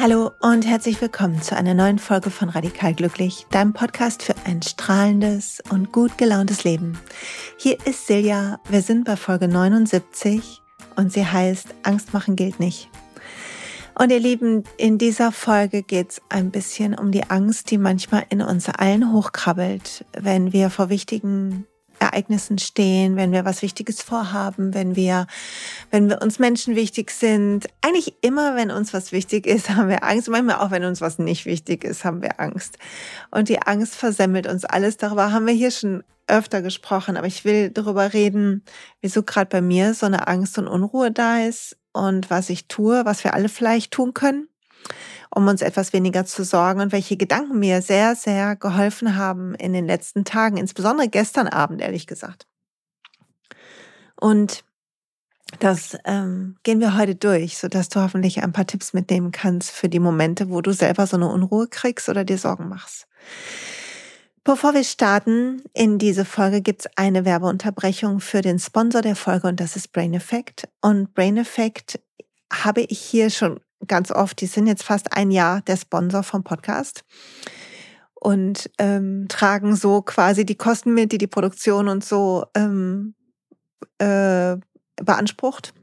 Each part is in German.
Hallo und herzlich willkommen zu einer neuen Folge von Radikal Glücklich, deinem Podcast für ein strahlendes und gut gelauntes Leben. Hier ist Silja, wir sind bei Folge 79 und sie heißt Angst machen gilt nicht. Und ihr Lieben, in dieser Folge geht es ein bisschen um die Angst, die manchmal in uns allen hochkrabbelt, wenn wir vor wichtigen Ereignissen stehen, wenn wir was Wichtiges vorhaben, wenn wir, wenn wir uns Menschen wichtig sind. Eigentlich immer, wenn uns was wichtig ist, haben wir Angst. Manchmal auch, wenn uns was nicht wichtig ist, haben wir Angst. Und die Angst versemmelt uns alles. Darüber haben wir hier schon öfter gesprochen. Aber ich will darüber reden, wieso gerade bei mir so eine Angst und Unruhe da ist und was ich tue, was wir alle vielleicht tun können um uns etwas weniger zu sorgen und welche Gedanken mir sehr, sehr geholfen haben in den letzten Tagen, insbesondere gestern Abend, ehrlich gesagt. Und das ähm, gehen wir heute durch, sodass du hoffentlich ein paar Tipps mitnehmen kannst für die Momente, wo du selber so eine Unruhe kriegst oder dir Sorgen machst. Bevor wir starten in diese Folge, gibt es eine Werbeunterbrechung für den Sponsor der Folge und das ist Brain Effect. Und Brain Effect habe ich hier schon ganz oft, die sind jetzt fast ein Jahr der Sponsor vom Podcast und ähm, tragen so quasi die Kosten mit, die die Produktion und so ähm, äh, beansprucht.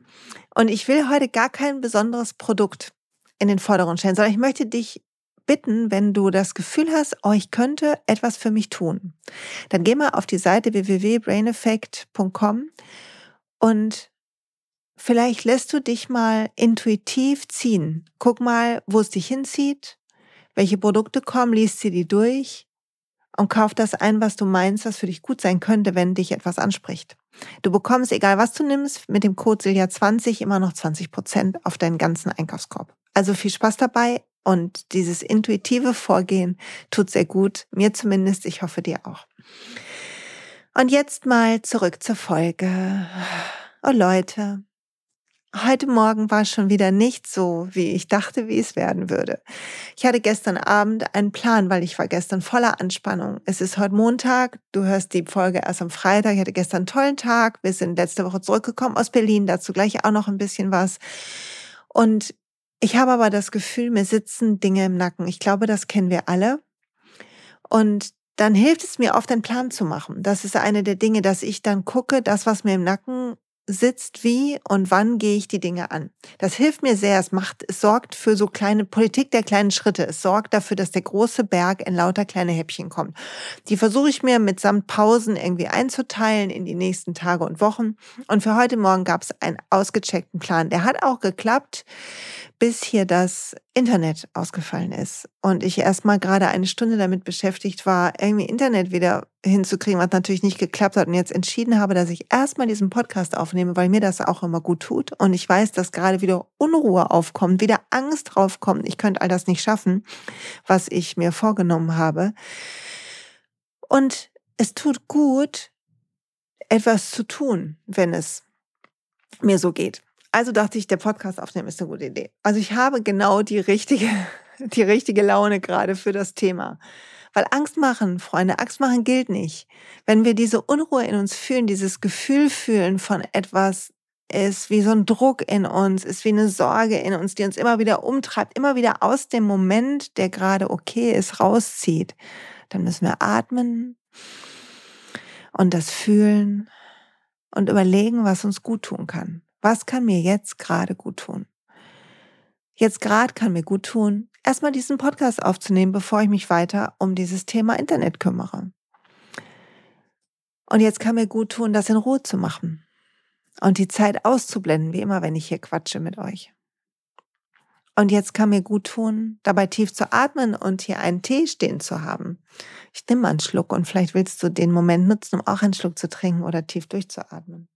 Und ich will heute gar kein besonderes Produkt in den Vordergrund stellen, sondern ich möchte dich bitten, wenn du das Gefühl hast, oh, ich könnte etwas für mich tun, dann geh mal auf die Seite www.braineffect.com und Vielleicht lässt du dich mal intuitiv ziehen. Guck mal, wo es dich hinzieht, welche Produkte kommen, liest sie die durch und kauf das ein, was du meinst, was für dich gut sein könnte, wenn dich etwas anspricht. Du bekommst, egal was du nimmst, mit dem Code Silja20 immer noch 20 Prozent auf deinen ganzen Einkaufskorb. Also viel Spaß dabei und dieses intuitive Vorgehen tut sehr gut. Mir zumindest, ich hoffe dir auch. Und jetzt mal zurück zur Folge. Oh Leute, Heute Morgen war schon wieder nicht so, wie ich dachte, wie es werden würde. Ich hatte gestern Abend einen Plan, weil ich war gestern voller Anspannung. Es ist heute Montag, du hörst die Folge erst am Freitag. Ich hatte gestern einen tollen Tag. Wir sind letzte Woche zurückgekommen aus Berlin, dazu gleich auch noch ein bisschen was. Und ich habe aber das Gefühl, mir sitzen Dinge im Nacken. Ich glaube, das kennen wir alle. Und dann hilft es mir oft, einen Plan zu machen. Das ist eine der Dinge, dass ich dann gucke, das, was mir im Nacken sitzt wie und wann gehe ich die Dinge an. Das hilft mir sehr. Es macht, es sorgt für so kleine Politik der kleinen Schritte. Es sorgt dafür, dass der große Berg in lauter kleine Häppchen kommt. Die versuche ich mir mitsamt Pausen irgendwie einzuteilen in die nächsten Tage und Wochen. Und für heute Morgen gab es einen ausgecheckten Plan. Der hat auch geklappt bis hier das Internet ausgefallen ist und ich erstmal gerade eine Stunde damit beschäftigt war, irgendwie Internet wieder hinzukriegen, was natürlich nicht geklappt hat und jetzt entschieden habe, dass ich erstmal diesen Podcast aufnehme, weil mir das auch immer gut tut und ich weiß, dass gerade wieder Unruhe aufkommt, wieder Angst draufkommt, ich könnte all das nicht schaffen, was ich mir vorgenommen habe. Und es tut gut, etwas zu tun, wenn es mir so geht. Also dachte ich, der Podcast aufnehmen ist eine gute Idee. Also ich habe genau die richtige, die richtige Laune gerade für das Thema. Weil Angst machen, Freunde, Angst machen gilt nicht. Wenn wir diese Unruhe in uns fühlen, dieses Gefühl fühlen von etwas ist wie so ein Druck in uns, ist wie eine Sorge in uns, die uns immer wieder umtreibt, immer wieder aus dem Moment, der gerade okay ist, rauszieht, dann müssen wir atmen und das fühlen und überlegen, was uns gut tun kann. Was kann mir jetzt gerade gut tun? Jetzt gerade kann mir gut tun, erstmal diesen Podcast aufzunehmen, bevor ich mich weiter um dieses Thema Internet kümmere. Und jetzt kann mir gut tun, das in Ruhe zu machen und die Zeit auszublenden, wie immer, wenn ich hier quatsche mit euch. Und jetzt kann mir gut tun, dabei tief zu atmen und hier einen Tee stehen zu haben. Ich nehme mal einen Schluck und vielleicht willst du den Moment nutzen, um auch einen Schluck zu trinken oder tief durchzuatmen.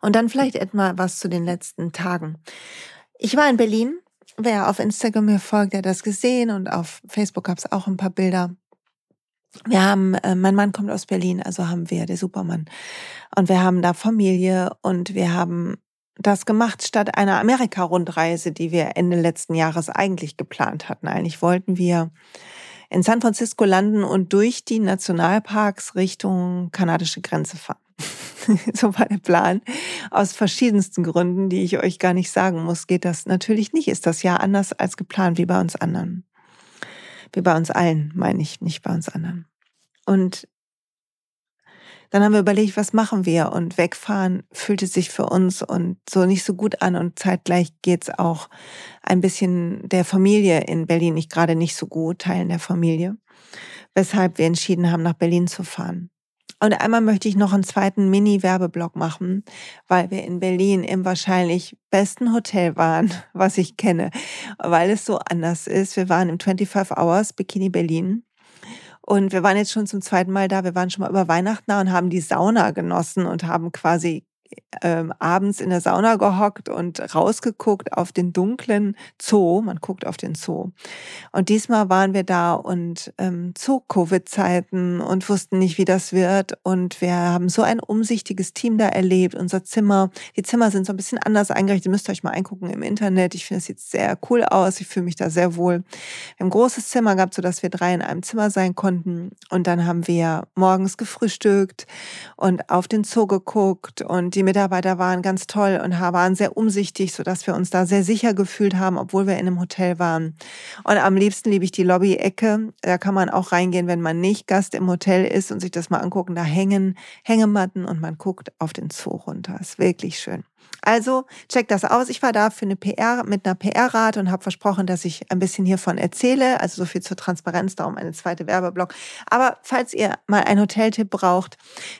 Und dann vielleicht etwa was zu den letzten Tagen. Ich war in Berlin. Wer auf Instagram mir folgt, der hat das gesehen und auf Facebook gab es auch ein paar Bilder. Wir haben, äh, mein Mann kommt aus Berlin, also haben wir, der Supermann. Und wir haben da Familie und wir haben das gemacht statt einer Amerika-Rundreise, die wir Ende letzten Jahres eigentlich geplant hatten. Eigentlich wollten wir in San Francisco landen und durch die Nationalparks Richtung kanadische Grenze fahren. so war der Plan. Aus verschiedensten Gründen, die ich euch gar nicht sagen muss, geht das natürlich nicht. Ist das Jahr anders als geplant, wie bei uns anderen. Wie bei uns allen, meine ich, nicht bei uns anderen. Und dann haben wir überlegt, was machen wir? Und wegfahren fühlte sich für uns und so nicht so gut an. Und zeitgleich geht's auch ein bisschen der Familie in Berlin nicht gerade nicht so gut, Teilen der Familie. Weshalb wir entschieden haben, nach Berlin zu fahren. Und einmal möchte ich noch einen zweiten Mini-Werbeblock machen, weil wir in Berlin im wahrscheinlich besten Hotel waren, was ich kenne, weil es so anders ist. Wir waren im 25 Hours Bikini Berlin und wir waren jetzt schon zum zweiten Mal da. Wir waren schon mal über Weihnachten da und haben die Sauna genossen und haben quasi ähm, abends in der Sauna gehockt und rausgeguckt auf den dunklen Zoo. Man guckt auf den Zoo. Und diesmal waren wir da und ähm, Zoo-Covid-Zeiten und wussten nicht, wie das wird. Und wir haben so ein umsichtiges Team da erlebt. Unser Zimmer, die Zimmer sind so ein bisschen anders eingerichtet. Ihr müsst euch mal eingucken im Internet. Ich finde, es sieht sehr cool aus. Ich fühle mich da sehr wohl. Ein großes Zimmer gehabt, sodass wir drei in einem Zimmer sein konnten. Und dann haben wir morgens gefrühstückt und auf den Zoo geguckt und die Mitarbeiter waren ganz toll und waren sehr umsichtig, sodass wir uns da sehr sicher gefühlt haben, obwohl wir in einem Hotel waren. Und am liebsten liebe ich die Lobby-Ecke. Da kann man auch reingehen, wenn man nicht Gast im Hotel ist und sich das mal angucken. Da hängen Hängematten und man guckt auf den Zoo runter. Ist wirklich schön. Also checkt das aus. Ich war da für eine PR mit einer PR-Rat und habe versprochen, dass ich ein bisschen hiervon erzähle. Also so viel zur Transparenz, darum eine zweite Werbeblock. Aber falls ihr mal einen Hoteltipp braucht,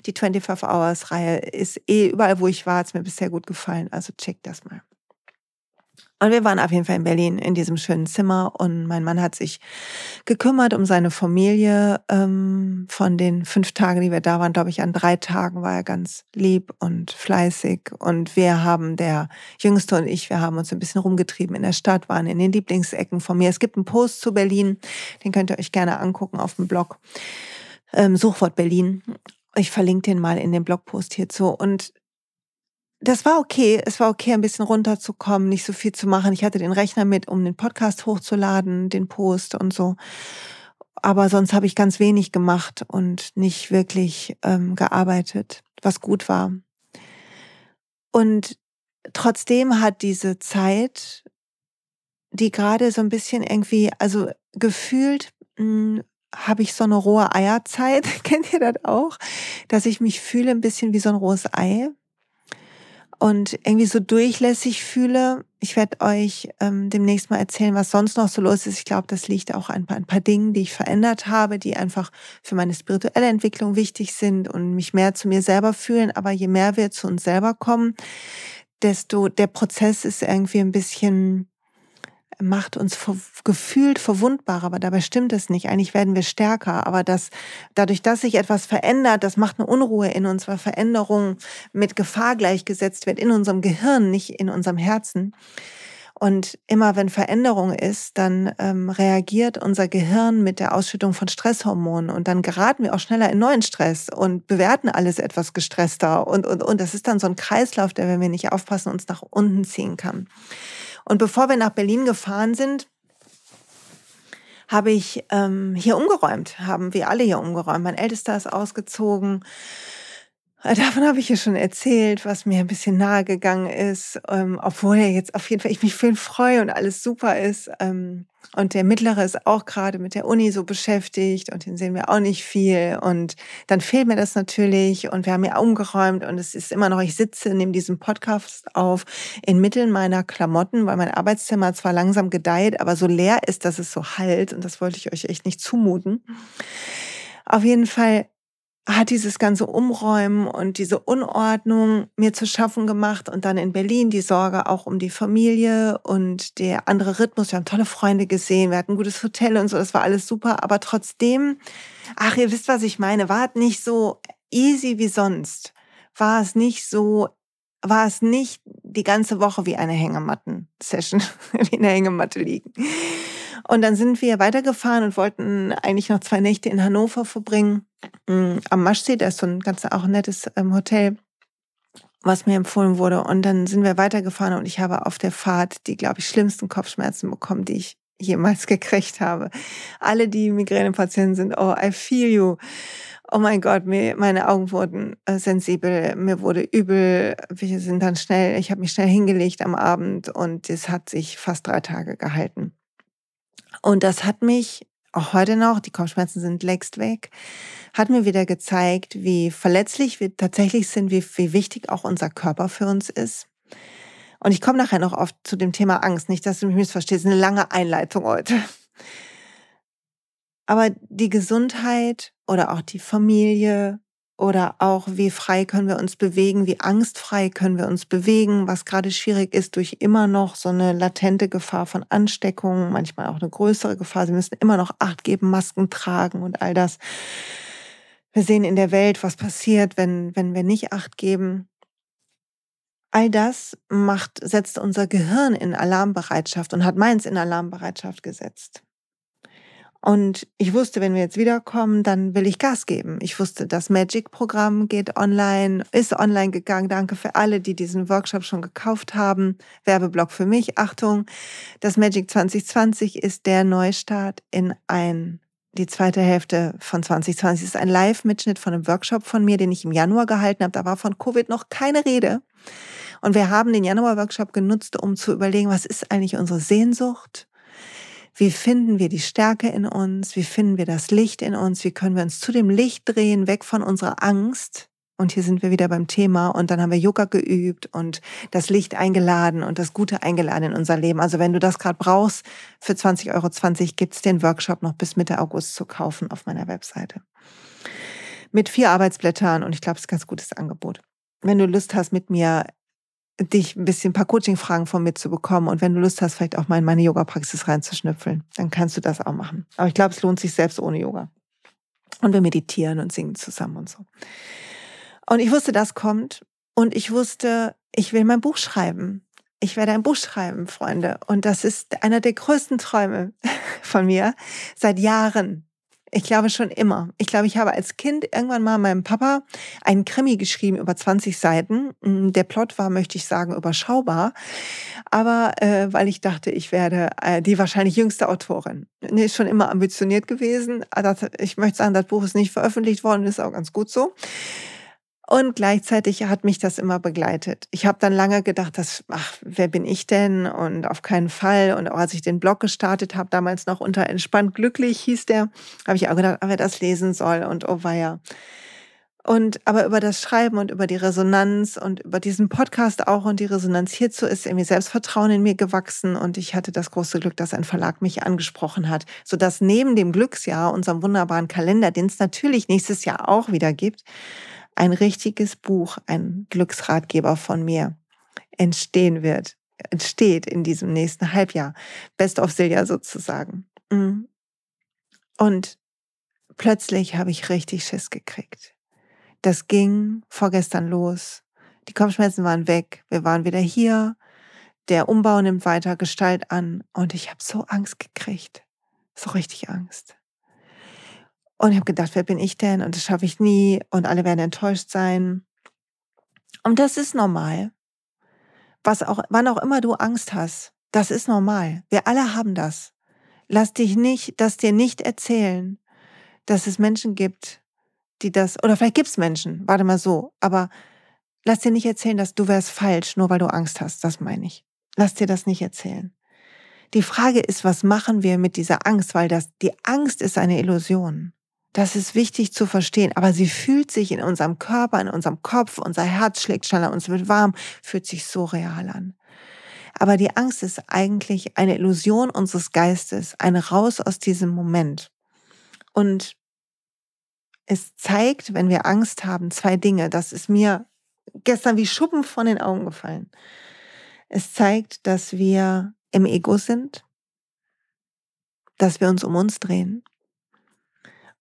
die 25 Hours Reihe ist eh überall, wo ich war, hat es mir bisher gut gefallen. Also checkt das mal. Und wir waren auf jeden Fall in Berlin in diesem schönen Zimmer und mein Mann hat sich gekümmert um seine Familie. Ähm, von den fünf Tagen, die wir da waren, glaube ich, an drei Tagen war er ganz lieb und fleißig. Und wir haben, der Jüngste und ich, wir haben uns ein bisschen rumgetrieben in der Stadt, waren in den Lieblingsecken von mir. Es gibt einen Post zu Berlin, den könnt ihr euch gerne angucken auf dem Blog. Ähm, Suchwort Berlin. Ich verlinke den mal in dem Blogpost hierzu. Und das war okay. Es war okay, ein bisschen runterzukommen, nicht so viel zu machen. Ich hatte den Rechner mit, um den Podcast hochzuladen, den Post und so. Aber sonst habe ich ganz wenig gemacht und nicht wirklich ähm, gearbeitet, was gut war. Und trotzdem hat diese Zeit, die gerade so ein bisschen irgendwie, also gefühlt hm, habe ich so eine rohe Eierzeit. Kennt ihr das auch? Dass ich mich fühle ein bisschen wie so ein rohes Ei und irgendwie so durchlässig fühle. Ich werde euch ähm, demnächst mal erzählen, was sonst noch so los ist. Ich glaube, das liegt auch an ein paar Dingen, die ich verändert habe, die einfach für meine spirituelle Entwicklung wichtig sind und mich mehr zu mir selber fühlen. Aber je mehr wir zu uns selber kommen, desto der Prozess ist irgendwie ein bisschen macht uns gefühlt verwundbar, aber dabei stimmt es nicht. Eigentlich werden wir stärker, aber das, dadurch, dass sich etwas verändert, das macht eine Unruhe in uns, weil Veränderung mit Gefahr gleichgesetzt wird in unserem Gehirn, nicht in unserem Herzen. Und immer wenn Veränderung ist, dann ähm, reagiert unser Gehirn mit der Ausschüttung von Stresshormonen und dann geraten wir auch schneller in neuen Stress und bewerten alles etwas gestresster und, und, und. Das ist dann so ein Kreislauf, der, wenn wir nicht aufpassen, uns nach unten ziehen kann. Und bevor wir nach Berlin gefahren sind, habe ich ähm, hier umgeräumt, haben wir alle hier umgeräumt. Mein Ältester ist ausgezogen. Äh, davon habe ich ja schon erzählt, was mir ein bisschen nahe gegangen ist, ähm, obwohl er jetzt auf jeden Fall ich mich für ihn freue und alles super ist. Ähm, und der Mittlere ist auch gerade mit der Uni so beschäftigt und den sehen wir auch nicht viel. Und dann fehlt mir das natürlich und wir haben ja umgeräumt und es ist immer noch, ich sitze neben diesem Podcast auf inmitten meiner Klamotten, weil mein Arbeitszimmer zwar langsam gedeiht, aber so leer ist, dass es so halt und das wollte ich euch echt nicht zumuten. Auf jeden Fall hat dieses ganze Umräumen und diese Unordnung mir zu schaffen gemacht und dann in Berlin die Sorge auch um die Familie und der andere Rhythmus. Wir haben tolle Freunde gesehen, wir hatten ein gutes Hotel und so, das war alles super, aber trotzdem, ach, ihr wisst, was ich meine, war es nicht so easy wie sonst. War es nicht so, war es nicht die ganze Woche wie eine Hängematten-Session, wie eine Hängematte liegen. Und dann sind wir weitergefahren und wollten eigentlich noch zwei Nächte in Hannover verbringen. Mm, am Maschsee, da ist so ein ganz auch nettes ähm, Hotel, was mir empfohlen wurde. Und dann sind wir weitergefahren und ich habe auf der Fahrt die, glaube ich, schlimmsten Kopfschmerzen bekommen, die ich jemals gekriegt habe. Alle, die Migränepatienten sind, oh, I feel you. Oh mein Gott, mir, meine Augen wurden äh, sensibel, mir wurde übel. Wir sind dann schnell, ich habe mich schnell hingelegt am Abend und es hat sich fast drei Tage gehalten. Und das hat mich auch heute noch, die Kopfschmerzen sind längst weg, hat mir wieder gezeigt, wie verletzlich wir tatsächlich sind, wie, wie wichtig auch unser Körper für uns ist. Und ich komme nachher noch oft zu dem Thema Angst. Nicht, dass du mich missverstehst, eine lange Einleitung heute. Aber die Gesundheit oder auch die Familie oder auch wie frei können wir uns bewegen, wie angstfrei können wir uns bewegen, was gerade schwierig ist durch immer noch so eine latente Gefahr von Ansteckungen, manchmal auch eine größere Gefahr. Sie müssen immer noch Acht geben, Masken tragen und all das. Wir sehen in der Welt, was passiert, wenn, wenn wir nicht Acht geben. All das macht, setzt unser Gehirn in Alarmbereitschaft und hat meins in Alarmbereitschaft gesetzt. Und ich wusste, wenn wir jetzt wiederkommen, dann will ich Gas geben. Ich wusste, das Magic-Programm geht online, ist online gegangen. Danke für alle, die diesen Workshop schon gekauft haben. Werbeblock für mich. Achtung, das Magic 2020 ist der Neustart in ein die zweite Hälfte von 2020 ist ein Live-Mitschnitt von einem Workshop von mir, den ich im Januar gehalten habe. Da war von Covid noch keine Rede. Und wir haben den Januar-Workshop genutzt, um zu überlegen, was ist eigentlich unsere Sehnsucht? Wie finden wir die Stärke in uns? Wie finden wir das Licht in uns? Wie können wir uns zu dem Licht drehen, weg von unserer Angst? Und hier sind wir wieder beim Thema. Und dann haben wir Yoga geübt und das Licht eingeladen und das Gute eingeladen in unser Leben. Also wenn du das gerade brauchst, für 20,20 Euro gibt's den Workshop noch bis Mitte August zu kaufen auf meiner Webseite. Mit vier Arbeitsblättern und ich glaube, es ist ein ganz gutes Angebot. Wenn du Lust hast, mit mir dich ein bisschen ein paar Coaching-Fragen von mir zu bekommen und wenn du Lust hast, vielleicht auch mal in meine Yoga-Praxis reinzuschnüffeln, dann kannst du das auch machen. Aber ich glaube, es lohnt sich selbst ohne Yoga. Und wir meditieren und singen zusammen und so. Und ich wusste, das kommt und ich wusste, ich will mein Buch schreiben. Ich werde ein Buch schreiben, Freunde. Und das ist einer der größten Träume von mir seit Jahren. Ich glaube schon immer. Ich glaube, ich habe als Kind irgendwann mal meinem Papa einen Krimi geschrieben über 20 Seiten. Mm, der Plot war, möchte ich sagen, überschaubar. Aber äh, weil ich dachte, ich werde äh, die wahrscheinlich jüngste Autorin. Nee, ist schon immer ambitioniert gewesen. Ich möchte sagen, das Buch ist nicht veröffentlicht worden, ist auch ganz gut so. Und gleichzeitig hat mich das immer begleitet. Ich habe dann lange gedacht, dass, ach, wer bin ich denn? Und auf keinen Fall. Und auch als ich den Blog gestartet habe, damals noch unter Entspannt Glücklich hieß der, habe ich auch gedacht, wer das lesen soll und oh weia. Und aber über das Schreiben und über die Resonanz und über diesen Podcast auch und die Resonanz hierzu ist irgendwie Selbstvertrauen in mir gewachsen und ich hatte das große Glück, dass ein Verlag mich angesprochen hat, sodass neben dem Glücksjahr, unserem wunderbaren Kalender, den es natürlich nächstes Jahr auch wieder gibt, ein richtiges Buch, ein Glücksratgeber von mir entstehen wird, entsteht in diesem nächsten Halbjahr. Best of Silja sozusagen. Mhm. Und plötzlich habe ich richtig Schiss gekriegt. Das ging vorgestern los. Die Kopfschmerzen waren weg. Wir waren wieder hier. Der Umbau nimmt weiter Gestalt an und ich habe so Angst gekriegt. So richtig Angst. Und ich habe gedacht, wer bin ich denn? Und das schaffe ich nie. Und alle werden enttäuscht sein. Und das ist normal. Was auch, wann auch immer du Angst hast, das ist normal. Wir alle haben das. Lass dich nicht, das dir nicht erzählen, dass es Menschen gibt, die das, oder vielleicht gibt es Menschen, warte mal so, aber lass dir nicht erzählen, dass du wärst falsch, nur weil du Angst hast. Das meine ich. Lass dir das nicht erzählen. Die Frage ist, was machen wir mit dieser Angst? Weil das, die Angst ist eine Illusion. Das ist wichtig zu verstehen, aber sie fühlt sich in unserem Körper, in unserem Kopf, unser Herz schlägt schneller, uns wird warm, fühlt sich so real an. Aber die Angst ist eigentlich eine Illusion unseres Geistes, ein Raus aus diesem Moment. Und es zeigt, wenn wir Angst haben, zwei Dinge. Das ist mir gestern wie Schuppen von den Augen gefallen. Es zeigt, dass wir im Ego sind, dass wir uns um uns drehen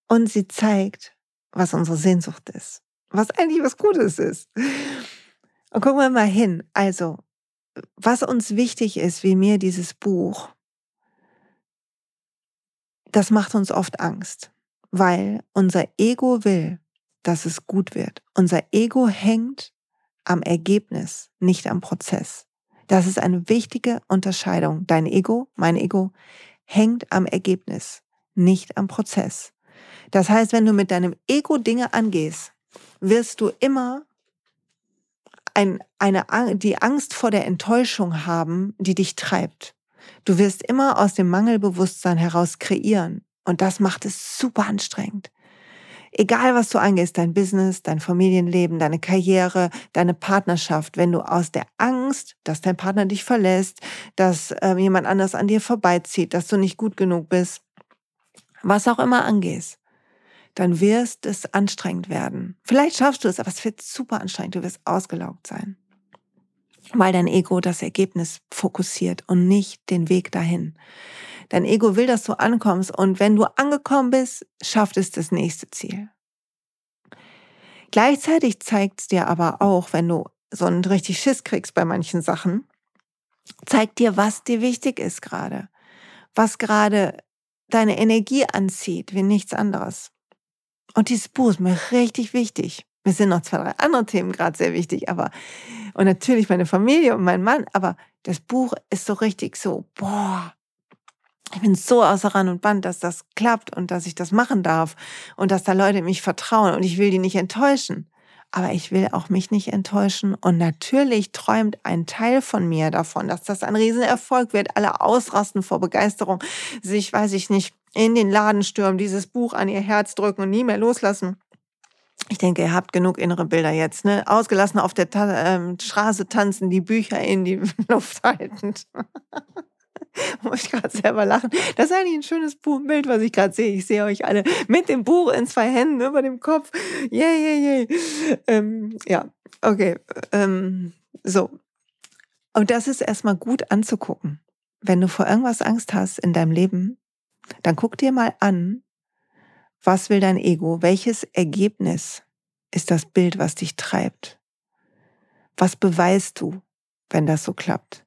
und sie zeigt, was unsere Sehnsucht ist. Was eigentlich was Gutes ist. Und gucken wir mal hin. Also, was uns wichtig ist, wie mir dieses Buch, das macht uns oft Angst, weil unser Ego will, dass es gut wird. Unser Ego hängt am Ergebnis, nicht am Prozess. Das ist eine wichtige Unterscheidung. Dein Ego, mein Ego, hängt am Ergebnis, nicht am Prozess. Das heißt, wenn du mit deinem Ego Dinge angehst, wirst du immer ein, eine, die Angst vor der Enttäuschung haben, die dich treibt. Du wirst immer aus dem Mangelbewusstsein heraus kreieren. Und das macht es super anstrengend. Egal, was du angehst, dein Business, dein Familienleben, deine Karriere, deine Partnerschaft, wenn du aus der Angst, dass dein Partner dich verlässt, dass äh, jemand anders an dir vorbeizieht, dass du nicht gut genug bist, was auch immer angehst, dann wirst es anstrengend werden. Vielleicht schaffst du es, aber es wird super anstrengend. Du wirst ausgelaugt sein, weil dein Ego das Ergebnis fokussiert und nicht den Weg dahin. Dein Ego will, dass du ankommst und wenn du angekommen bist, schafft es das nächste Ziel. Gleichzeitig zeigt es dir aber auch, wenn du so einen richtig Schiss kriegst bei manchen Sachen, zeigt dir, was dir wichtig ist gerade, was gerade deine Energie anzieht, wie nichts anderes. Und dieses Buch ist mir richtig wichtig. Mir sind noch zwei, drei andere Themen gerade sehr wichtig, aber und natürlich meine Familie und mein Mann, aber das Buch ist so richtig so, boah, ich bin so außer Rand und Band, dass das klappt und dass ich das machen darf und dass da Leute mich vertrauen und ich will die nicht enttäuschen. Aber ich will auch mich nicht enttäuschen und natürlich träumt ein Teil von mir davon, dass das ein Riesenerfolg wird. Alle ausrasten vor Begeisterung, sich, weiß ich nicht, in den Laden stürmen, dieses Buch an ihr Herz drücken und nie mehr loslassen. Ich denke, ihr habt genug innere Bilder jetzt, ne? Ausgelassen auf der Ta ähm, Straße tanzen, die Bücher in die Luft haltend. Muss ich gerade selber lachen. Das ist eigentlich ein schönes Bild, was ich gerade sehe. Ich sehe euch alle mit dem Buch in zwei Händen über dem Kopf. Yeah, yeah, yeah. Ähm, ja, okay. Ähm, so. Und das ist erstmal gut anzugucken. Wenn du vor irgendwas Angst hast in deinem Leben, dann guck dir mal an, was will dein Ego? Welches Ergebnis ist das Bild, was dich treibt? Was beweist du, wenn das so klappt?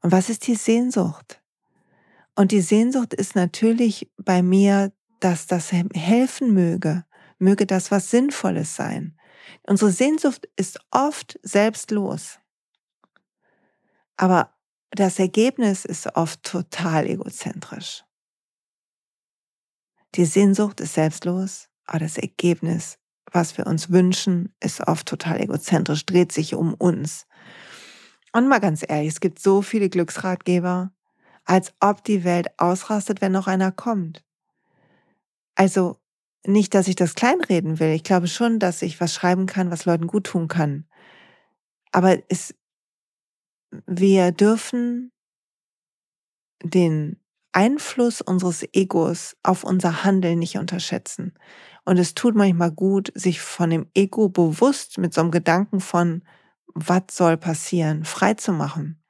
Und was ist die Sehnsucht? Und die Sehnsucht ist natürlich bei mir, dass das helfen möge, möge das was Sinnvolles sein. Unsere Sehnsucht ist oft selbstlos. Aber das Ergebnis ist oft total egozentrisch. Die Sehnsucht ist selbstlos, aber das Ergebnis, was wir uns wünschen, ist oft total egozentrisch, dreht sich um uns. Und mal ganz ehrlich, es gibt so viele Glücksratgeber, als ob die Welt ausrastet, wenn noch einer kommt. Also nicht, dass ich das kleinreden will. Ich glaube schon, dass ich was schreiben kann, was Leuten gut tun kann. Aber es, wir dürfen den Einfluss unseres Egos auf unser Handeln nicht unterschätzen. Und es tut manchmal gut, sich von dem Ego bewusst mit so einem Gedanken von, was soll passieren, frei zu machen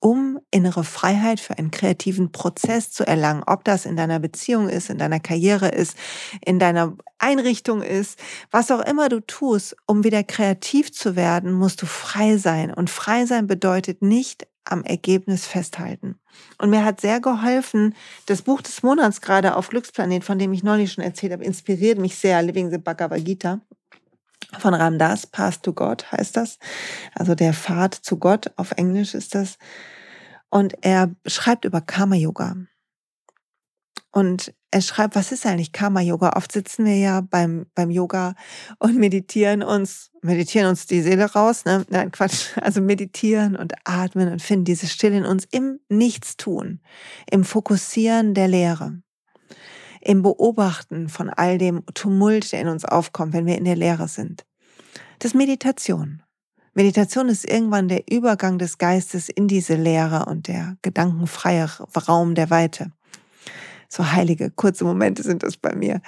um innere Freiheit für einen kreativen Prozess zu erlangen, ob das in deiner Beziehung ist, in deiner Karriere ist, in deiner Einrichtung ist, was auch immer du tust, um wieder kreativ zu werden, musst du frei sein. Und frei sein bedeutet nicht am Ergebnis festhalten. Und mir hat sehr geholfen, das Buch des Monats gerade auf Glücksplanet, von dem ich neulich schon erzählt habe, inspiriert mich sehr, Living the Bhagavad Gita von Ramdas, Path to God heißt das. Also der Pfad zu Gott, auf Englisch ist das. Und er schreibt über Karma Yoga. Und er schreibt, was ist eigentlich Karma Yoga? Oft sitzen wir ja beim, beim Yoga und meditieren uns, meditieren uns die Seele raus, ne? Nein, Quatsch. Also meditieren und atmen und finden diese Stille in uns im Nichtstun, im Fokussieren der Lehre im Beobachten von all dem Tumult, der in uns aufkommt, wenn wir in der Lehre sind. Das Meditation. Meditation ist irgendwann der Übergang des Geistes in diese Lehre und der gedankenfreie Raum der Weite. So heilige, kurze Momente sind das bei mir.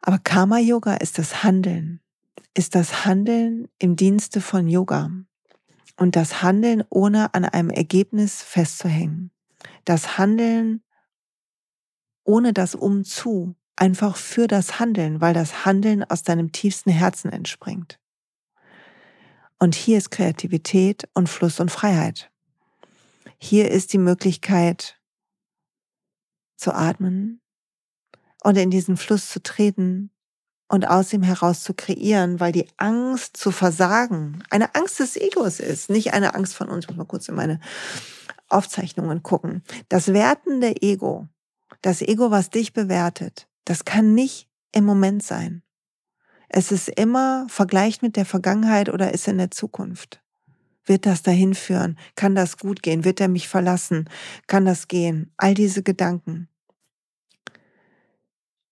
Aber Karma Yoga ist das Handeln, ist das Handeln im Dienste von Yoga und das Handeln ohne an einem Ergebnis festzuhängen. Das Handeln ohne das Umzu, einfach für das Handeln, weil das Handeln aus deinem tiefsten Herzen entspringt. Und hier ist Kreativität und Fluss und Freiheit. Hier ist die Möglichkeit zu atmen und in diesen Fluss zu treten und aus ihm heraus zu kreieren, weil die Angst zu versagen eine Angst des Egos ist, nicht eine Angst von uns. Ich muss mal kurz in meine Aufzeichnungen gucken. Das wertende Ego, das Ego, was dich bewertet, das kann nicht im Moment sein. Es ist immer vergleicht mit der Vergangenheit oder ist in der Zukunft. Wird das dahin führen? Kann das gut gehen? Wird er mich verlassen? Kann das gehen? All diese Gedanken.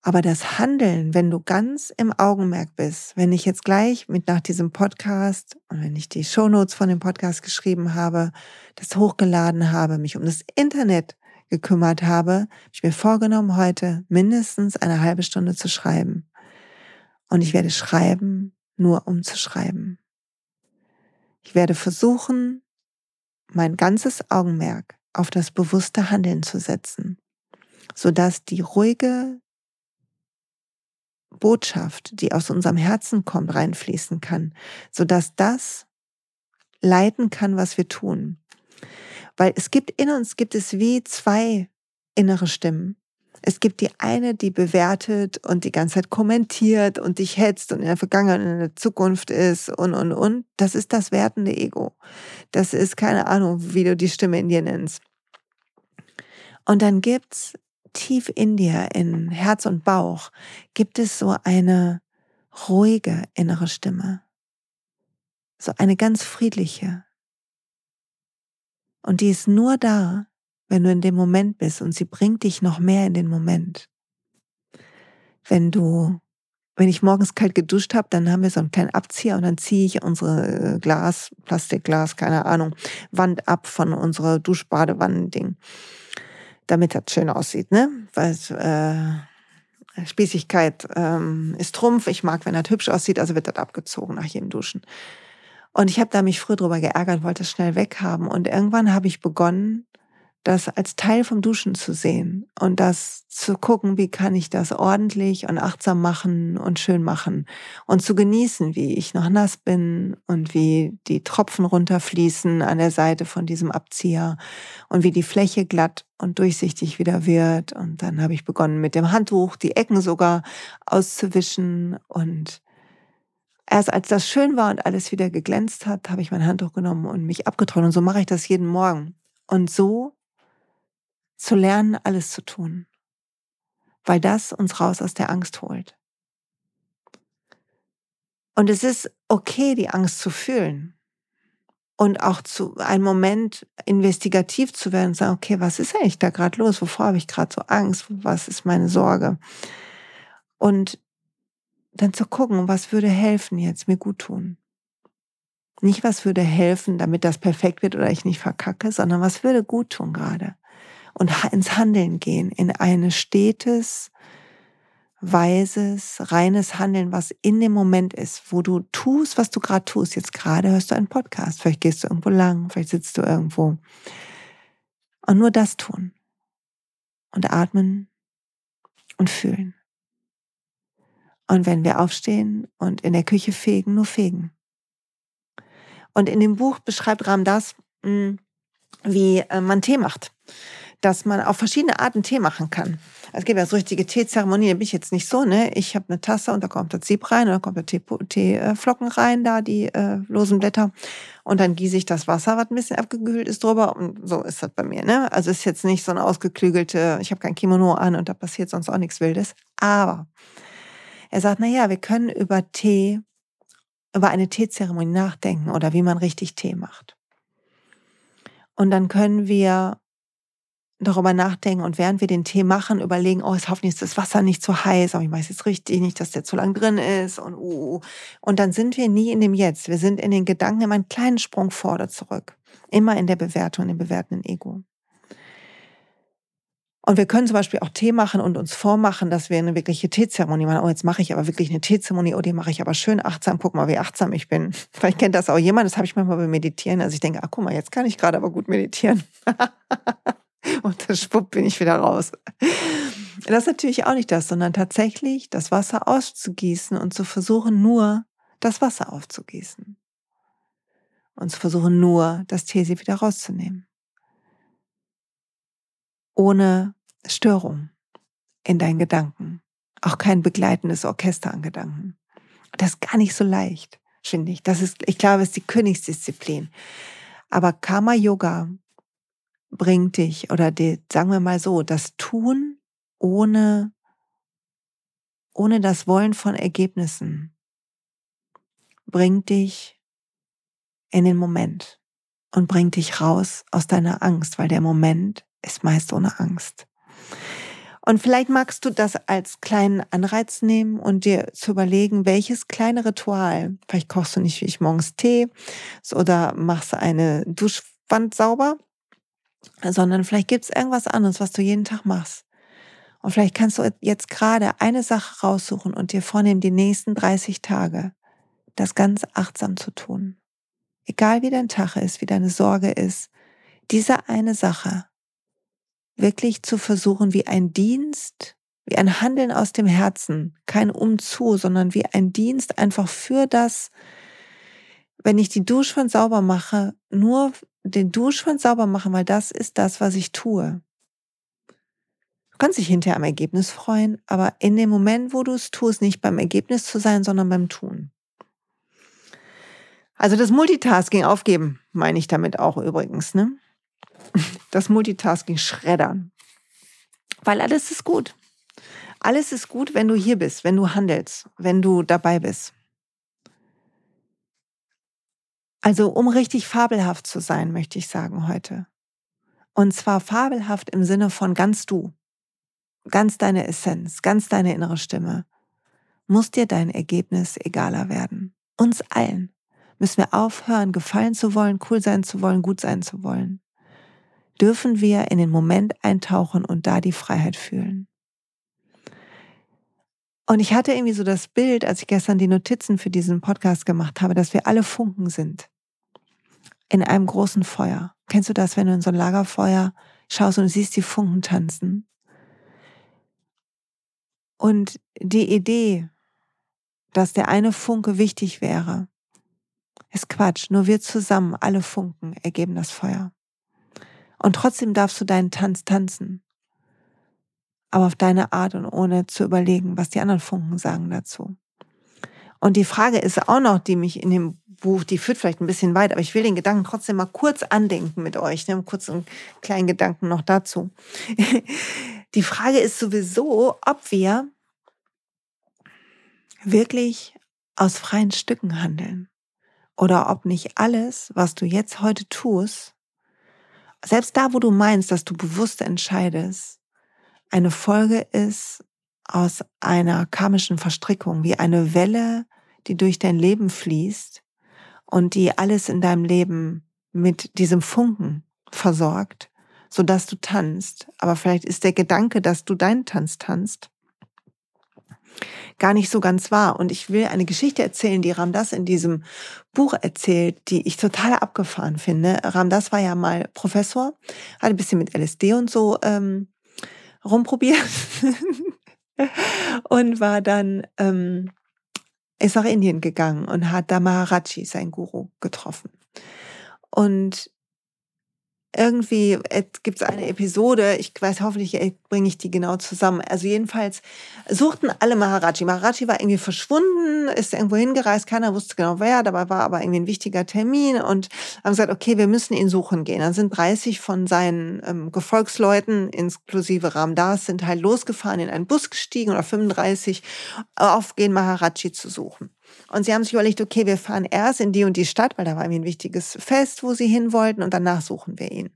Aber das Handeln, wenn du ganz im Augenmerk bist, wenn ich jetzt gleich mit nach diesem Podcast und wenn ich die Shownotes von dem Podcast geschrieben habe, das hochgeladen habe, mich um das Internet gekümmert habe, ich mir vorgenommen, heute mindestens eine halbe Stunde zu schreiben. Und ich werde schreiben, nur um zu schreiben. Ich werde versuchen, mein ganzes Augenmerk auf das bewusste Handeln zu setzen, sodass die ruhige Botschaft, die aus unserem Herzen kommt, reinfließen kann, sodass das leiten kann, was wir tun. Weil es gibt in uns, gibt es wie zwei innere Stimmen. Es gibt die eine, die bewertet und die ganze Zeit kommentiert und dich hetzt und in der Vergangenheit und in der Zukunft ist und, und, und. Das ist das wertende Ego. Das ist keine Ahnung, wie du die Stimme in dir nennst. Und dann gibt's tief in dir, in Herz und Bauch, gibt es so eine ruhige innere Stimme. So eine ganz friedliche. Und die ist nur da, wenn du in dem Moment bist und sie bringt dich noch mehr in den Moment. Wenn du, wenn ich morgens kalt geduscht habe, dann haben wir so einen kleinen Abzieher und dann ziehe ich unsere Glas, Plastikglas, keine Ahnung, Wand ab von unserer Duschbadewannending, damit das schön aussieht, ne? Weil äh, Spießigkeit ähm, ist Trumpf. Ich mag, wenn das hübsch aussieht, also wird das abgezogen nach jedem Duschen. Und ich habe da mich früher drüber geärgert, wollte es schnell weghaben. Und irgendwann habe ich begonnen, das als Teil vom Duschen zu sehen und das zu gucken, wie kann ich das ordentlich und achtsam machen und schön machen und zu genießen, wie ich noch nass bin und wie die Tropfen runterfließen an der Seite von diesem Abzieher und wie die Fläche glatt und durchsichtig wieder wird. Und dann habe ich begonnen mit dem Handtuch die Ecken sogar auszuwischen und erst als das schön war und alles wieder geglänzt hat, habe ich mein Handtuch genommen und mich abgetrocknet. Und so mache ich das jeden Morgen. Und so zu lernen, alles zu tun, weil das uns raus aus der Angst holt. Und es ist okay, die Angst zu fühlen und auch zu einem Moment investigativ zu werden und sagen, okay, was ist eigentlich da gerade los? Wovor habe ich gerade so Angst? Was ist meine Sorge? Und dann zu gucken, was würde helfen jetzt, mir gut tun. Nicht, was würde helfen, damit das perfekt wird oder ich nicht verkacke, sondern was würde gut tun gerade und ins Handeln gehen, in ein stetes, weises, reines Handeln, was in dem Moment ist, wo du tust, was du gerade tust. Jetzt gerade hörst du einen Podcast, vielleicht gehst du irgendwo lang, vielleicht sitzt du irgendwo. Und nur das tun. Und atmen und fühlen. Und wenn wir aufstehen und in der Küche fegen, nur fegen. Und in dem Buch beschreibt Ram das, hm, wie äh, man Tee macht dass man auf verschiedene Arten Tee machen kann. Es gibt ja so richtige Teezeremonien, da bin ich jetzt nicht so, ne? Ich habe eine Tasse und da kommt das Sieb rein und da kommt der Teeflocken rein, da die äh, losen Blätter. Und dann gieße ich das Wasser, was ein bisschen abgekühlt ist, drüber. Und so ist das bei mir, ne? Also ist jetzt nicht so eine ausgeklügelte, ich habe kein Kimono an und da passiert sonst auch nichts Wildes. Aber er sagt, na ja, wir können über Tee, über eine Teezeremonie nachdenken oder wie man richtig Tee macht. Und dann können wir darüber nachdenken und während wir den Tee machen, überlegen, oh, ist hoffentlich ist das Wasser nicht zu heiß, aber ich weiß jetzt richtig nicht, dass der zu lang drin ist und uh, uh, uh. Und dann sind wir nie in dem Jetzt. Wir sind in den Gedanken immer einen kleinen Sprung vor oder zurück. Immer in der Bewertung, im bewertenden Ego. Und wir können zum Beispiel auch Tee machen und uns vormachen, dass wir eine wirkliche Teezeremonie machen. Oh, jetzt mache ich aber wirklich eine Teezeremonie. Oh, die mache ich aber schön achtsam. Guck mal, wie achtsam ich bin. Vielleicht kennt das auch jemand. Das habe ich manchmal beim Meditieren. Also ich denke, ach guck mal, jetzt kann ich gerade aber gut meditieren. und dann schwupp bin ich wieder raus. Das ist natürlich auch nicht das, sondern tatsächlich das Wasser auszugießen und zu versuchen, nur das Wasser aufzugießen. Und zu versuchen, nur das Teesieb wieder rauszunehmen. Ohne Störung in deinen Gedanken. Auch kein begleitendes Orchester an Gedanken. Das ist gar nicht so leicht, finde ich. Das ist, ich glaube, es ist die Königsdisziplin. Aber Karma Yoga bringt dich, oder die, sagen wir mal so, das Tun ohne, ohne das Wollen von Ergebnissen bringt dich in den Moment und bringt dich raus aus deiner Angst, weil der Moment ist meist ohne Angst. Und vielleicht magst du das als kleinen Anreiz nehmen und dir zu überlegen, welches kleine Ritual, vielleicht kochst du nicht wie ich morgens Tee oder machst eine Duschwand sauber, sondern vielleicht gibt es irgendwas anderes, was du jeden Tag machst. Und vielleicht kannst du jetzt gerade eine Sache raussuchen und dir vornehmen, die nächsten 30 Tage das ganz achtsam zu tun. Egal wie dein Tag ist, wie deine Sorge ist, diese eine Sache wirklich zu versuchen, wie ein Dienst, wie ein Handeln aus dem Herzen, kein Umzu, sondern wie ein Dienst einfach für das, wenn ich die Duschwand sauber mache, nur den Duschwand sauber machen, weil das ist das, was ich tue. Du kannst dich hinterher am Ergebnis freuen, aber in dem Moment, wo du es tust, nicht beim Ergebnis zu sein, sondern beim Tun. Also das Multitasking aufgeben, meine ich damit auch übrigens, ne? Das Multitasking schreddern. Weil alles ist gut. Alles ist gut, wenn du hier bist, wenn du handelst, wenn du dabei bist. Also um richtig fabelhaft zu sein, möchte ich sagen heute. Und zwar fabelhaft im Sinne von ganz du, ganz deine Essenz, ganz deine innere Stimme, muss dir dein Ergebnis egaler werden. Uns allen müssen wir aufhören, gefallen zu wollen, cool sein zu wollen, gut sein zu wollen. Dürfen wir in den Moment eintauchen und da die Freiheit fühlen. Und ich hatte irgendwie so das Bild, als ich gestern die Notizen für diesen Podcast gemacht habe, dass wir alle Funken sind. In einem großen Feuer. Kennst du das, wenn du in so ein Lagerfeuer schaust und siehst die Funken tanzen? Und die Idee, dass der eine Funke wichtig wäre, ist Quatsch. Nur wir zusammen, alle Funken, ergeben das Feuer. Und trotzdem darfst du deinen Tanz tanzen aber auf deine Art und ohne zu überlegen, was die anderen Funken sagen dazu. Und die Frage ist auch noch, die mich in dem Buch, die führt vielleicht ein bisschen weit, aber ich will den Gedanken trotzdem mal kurz andenken mit euch, ne? kurz einen kleinen Gedanken noch dazu. Die Frage ist sowieso, ob wir wirklich aus freien Stücken handeln oder ob nicht alles, was du jetzt heute tust, selbst da, wo du meinst, dass du bewusst entscheidest, eine Folge ist aus einer karmischen Verstrickung, wie eine Welle, die durch dein Leben fließt und die alles in deinem Leben mit diesem Funken versorgt, so dass du tanzt. Aber vielleicht ist der Gedanke, dass du deinen Tanz tanzt, gar nicht so ganz wahr. Und ich will eine Geschichte erzählen, die Ramdas in diesem Buch erzählt, die ich total abgefahren finde. Ramdas war ja mal Professor, hat ein bisschen mit LSD und so ähm, rumprobiert und war dann, ähm, ist nach Indien gegangen und hat da Maharaji, sein Guru, getroffen. Und irgendwie gibt es eine Episode, ich weiß hoffentlich äh, bringe ich die genau zusammen. Also jedenfalls suchten alle Maharaji. Maharaji war irgendwie verschwunden, ist irgendwo hingereist, keiner wusste genau wer, dabei war aber irgendwie ein wichtiger Termin und haben gesagt, okay, wir müssen ihn suchen gehen. Dann sind 30 von seinen ähm, Gefolgsleuten, inklusive Ramdas, sind halt losgefahren, in einen Bus gestiegen oder 35, auf gehen Maharaji zu suchen. Und sie haben sich überlegt, okay, wir fahren erst in die und die Stadt, weil da war irgendwie ein wichtiges Fest, wo sie hin wollten und danach suchen wir ihn.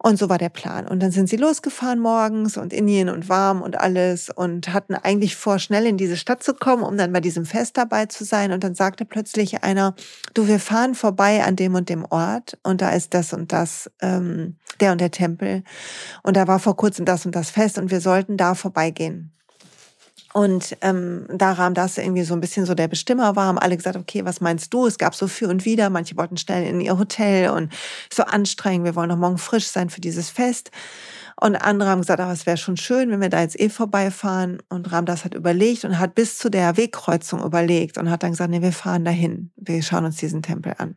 Und so war der Plan. Und dann sind sie losgefahren morgens und Indien und warm und alles und hatten eigentlich vor, schnell in diese Stadt zu kommen, um dann bei diesem Fest dabei zu sein. Und dann sagte plötzlich einer, du, wir fahren vorbei an dem und dem Ort und da ist das und das, ähm, der und der Tempel. Und da war vor kurzem das und das Fest und wir sollten da vorbeigehen. Und ähm, da Ram das irgendwie so ein bisschen so der Bestimmer war, haben alle gesagt, okay, was meinst du? Es gab so für und wieder, manche wollten schnell in ihr Hotel und so anstrengend, wir wollen noch morgen frisch sein für dieses Fest. Und andere haben gesagt, aber es wäre schon schön, wenn wir da jetzt eh vorbeifahren. Und Ramdas hat überlegt und hat bis zu der Wegkreuzung überlegt und hat dann gesagt, nee, wir fahren dahin. Wir schauen uns diesen Tempel an.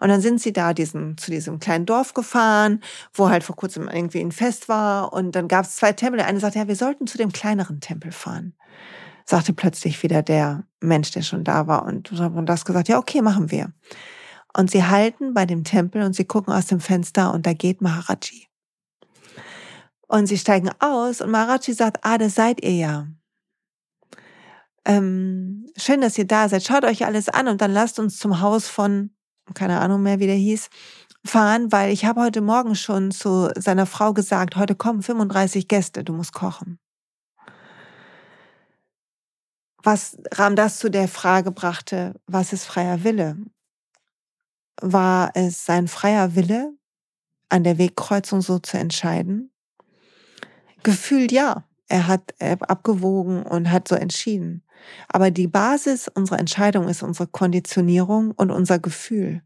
Und dann sind sie da diesen, zu diesem kleinen Dorf gefahren, wo halt vor kurzem irgendwie ein Fest war. Und dann gab es zwei Tempel. Der eine sagte, ja, wir sollten zu dem kleineren Tempel fahren. Sagte plötzlich wieder der Mensch, der schon da war. Und, und das gesagt, ja, okay, machen wir. Und sie halten bei dem Tempel und sie gucken aus dem Fenster und da geht Maharaji. Und sie steigen aus und Maharaji sagt, ah, das seid ihr ja. Ähm, schön, dass ihr da seid. Schaut euch alles an und dann lasst uns zum Haus von, keine Ahnung mehr, wie der hieß, fahren, weil ich habe heute Morgen schon zu seiner Frau gesagt, heute kommen 35 Gäste, du musst kochen. Was Ram das zu der Frage brachte, was ist freier Wille? War es sein freier Wille, an der Wegkreuzung so zu entscheiden? Gefühlt ja. Er hat abgewogen und hat so entschieden. Aber die Basis unserer Entscheidung ist unsere Konditionierung und unser Gefühl.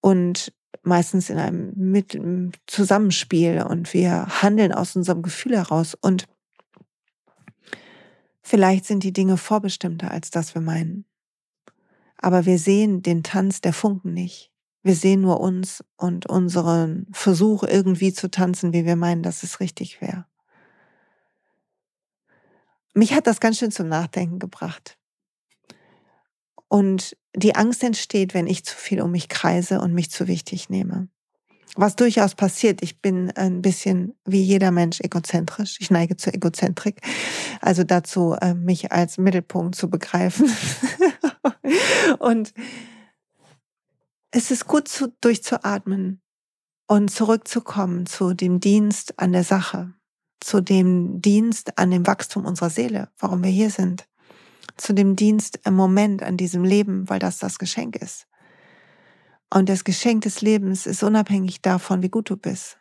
Und meistens in einem Mit Zusammenspiel und wir handeln aus unserem Gefühl heraus. Und vielleicht sind die Dinge vorbestimmter, als das wir meinen. Aber wir sehen den Tanz der Funken nicht. Wir sehen nur uns und unseren Versuch, irgendwie zu tanzen, wie wir meinen, dass es richtig wäre. Mich hat das ganz schön zum Nachdenken gebracht. Und die Angst entsteht, wenn ich zu viel um mich kreise und mich zu wichtig nehme. Was durchaus passiert, ich bin ein bisschen wie jeder Mensch egozentrisch. Ich neige zur Egozentrik, also dazu, äh, mich als Mittelpunkt zu begreifen. und es ist gut, zu, durchzuatmen und zurückzukommen zu dem Dienst an der Sache, zu dem Dienst an dem Wachstum unserer Seele, warum wir hier sind, zu dem Dienst im Moment an diesem Leben, weil das das Geschenk ist. Und das Geschenk des Lebens ist unabhängig davon, wie gut du bist.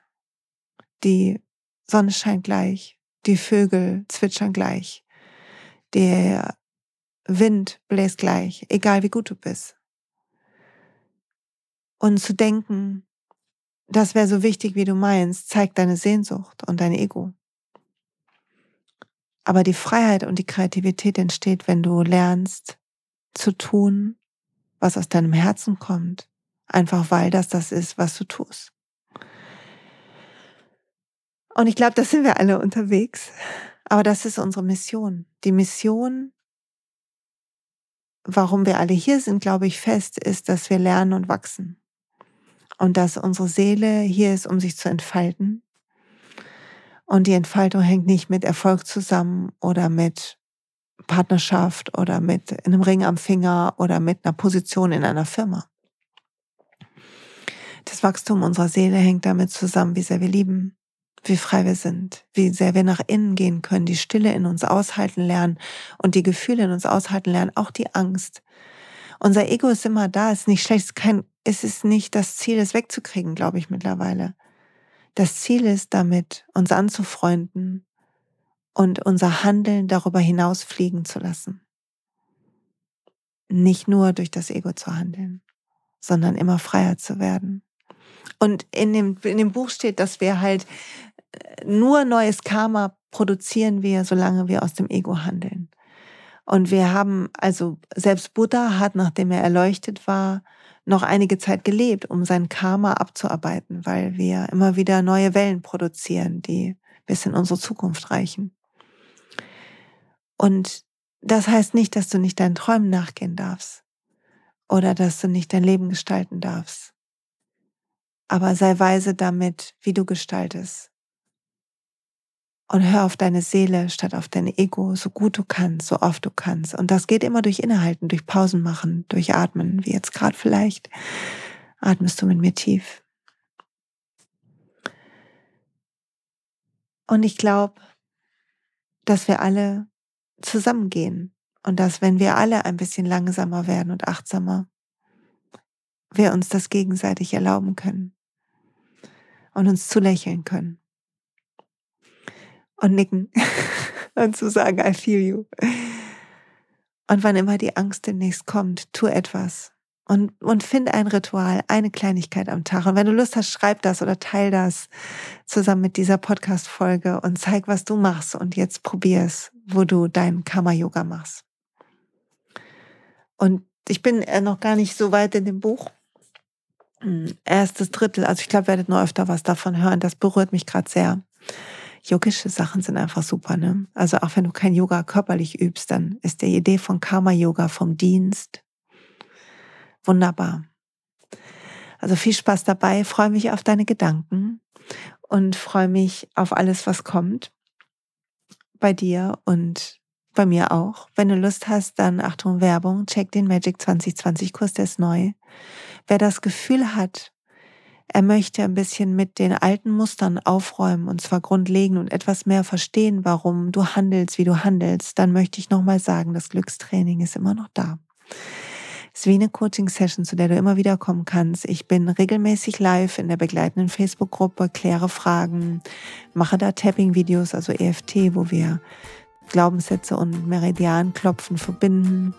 Die Sonne scheint gleich, die Vögel zwitschern gleich, der Wind bläst gleich, egal wie gut du bist. Und zu denken, das wäre so wichtig, wie du meinst, zeigt deine Sehnsucht und dein Ego. Aber die Freiheit und die Kreativität entsteht, wenn du lernst zu tun, was aus deinem Herzen kommt, einfach weil das das ist, was du tust. Und ich glaube, da sind wir alle unterwegs. Aber das ist unsere Mission. Die Mission, warum wir alle hier sind, glaube ich, fest, ist, dass wir lernen und wachsen. Und dass unsere Seele hier ist, um sich zu entfalten und die Entfaltung hängt nicht mit Erfolg zusammen oder mit Partnerschaft oder mit einem Ring am Finger oder mit einer Position in einer Firma. Das Wachstum unserer Seele hängt damit zusammen, wie sehr wir lieben, wie frei wir sind, wie sehr wir nach innen gehen können, die Stille in uns aushalten lernen und die Gefühle in uns aushalten lernen, auch die Angst. Unser Ego ist immer da, ist nicht schlecht, ist kein, ist es nicht das Ziel, es wegzukriegen, glaube ich mittlerweile. Das Ziel ist damit, uns anzufreunden und unser Handeln darüber hinaus fliegen zu lassen. Nicht nur durch das Ego zu handeln, sondern immer freier zu werden. Und in dem, in dem Buch steht, dass wir halt äh, nur neues Karma produzieren wir, solange wir aus dem Ego handeln. Und wir haben, also selbst Buddha hat, nachdem er erleuchtet war, noch einige Zeit gelebt, um sein Karma abzuarbeiten, weil wir immer wieder neue Wellen produzieren, die bis in unsere Zukunft reichen. Und das heißt nicht, dass du nicht deinen Träumen nachgehen darfst oder dass du nicht dein Leben gestalten darfst. Aber sei weise damit, wie du gestaltest und hör auf deine Seele statt auf dein Ego, so gut du kannst, so oft du kannst. Und das geht immer durch Innehalten, durch Pausen machen, durch Atmen, wie jetzt gerade vielleicht. Atmest du mit mir tief. Und ich glaube, dass wir alle zusammengehen und dass wenn wir alle ein bisschen langsamer werden und achtsamer, wir uns das gegenseitig erlauben können und uns zulächeln können und nicken und zu sagen, I feel you. Und wann immer die Angst demnächst kommt, tu etwas. Und, und find ein Ritual, eine Kleinigkeit am Tag. Und wenn du Lust hast, schreib das oder teil das zusammen mit dieser Podcast-Folge und zeig, was du machst. Und jetzt probier es, wo du dein Karma-Yoga machst. Und ich bin äh, noch gar nicht so weit in dem Buch. Hm, erstes Drittel, also ich glaube, werdet nur öfter was davon hören. Das berührt mich gerade sehr yogische Sachen sind einfach super. Ne? Also auch wenn du kein Yoga körperlich übst, dann ist die Idee von Karma-Yoga vom Dienst wunderbar. Also viel Spaß dabei, freue mich auf deine Gedanken und freue mich auf alles, was kommt bei dir und bei mir auch. Wenn du Lust hast, dann Achtung Werbung, check den Magic 2020 Kurs, der ist neu. Wer das Gefühl hat, er möchte ein bisschen mit den alten Mustern aufräumen und zwar grundlegend und etwas mehr verstehen, warum du handelst, wie du handelst, dann möchte ich nochmal sagen, das Glückstraining ist immer noch da. Es ist wie eine Coaching-Session, zu der du immer wieder kommen kannst. Ich bin regelmäßig live in der begleitenden Facebook-Gruppe, kläre Fragen, mache da Tapping-Videos, also EFT, wo wir Glaubenssätze und Meridianklopfen verbinden.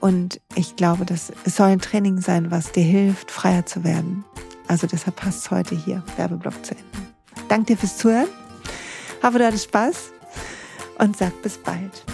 Und ich glaube, das soll ein Training sein, was dir hilft, freier zu werden. Also deshalb passt es heute hier, Werbeblock zu Ende. Danke dir fürs Zuhören. Hoffe, du hattest Spaß und sag bis bald.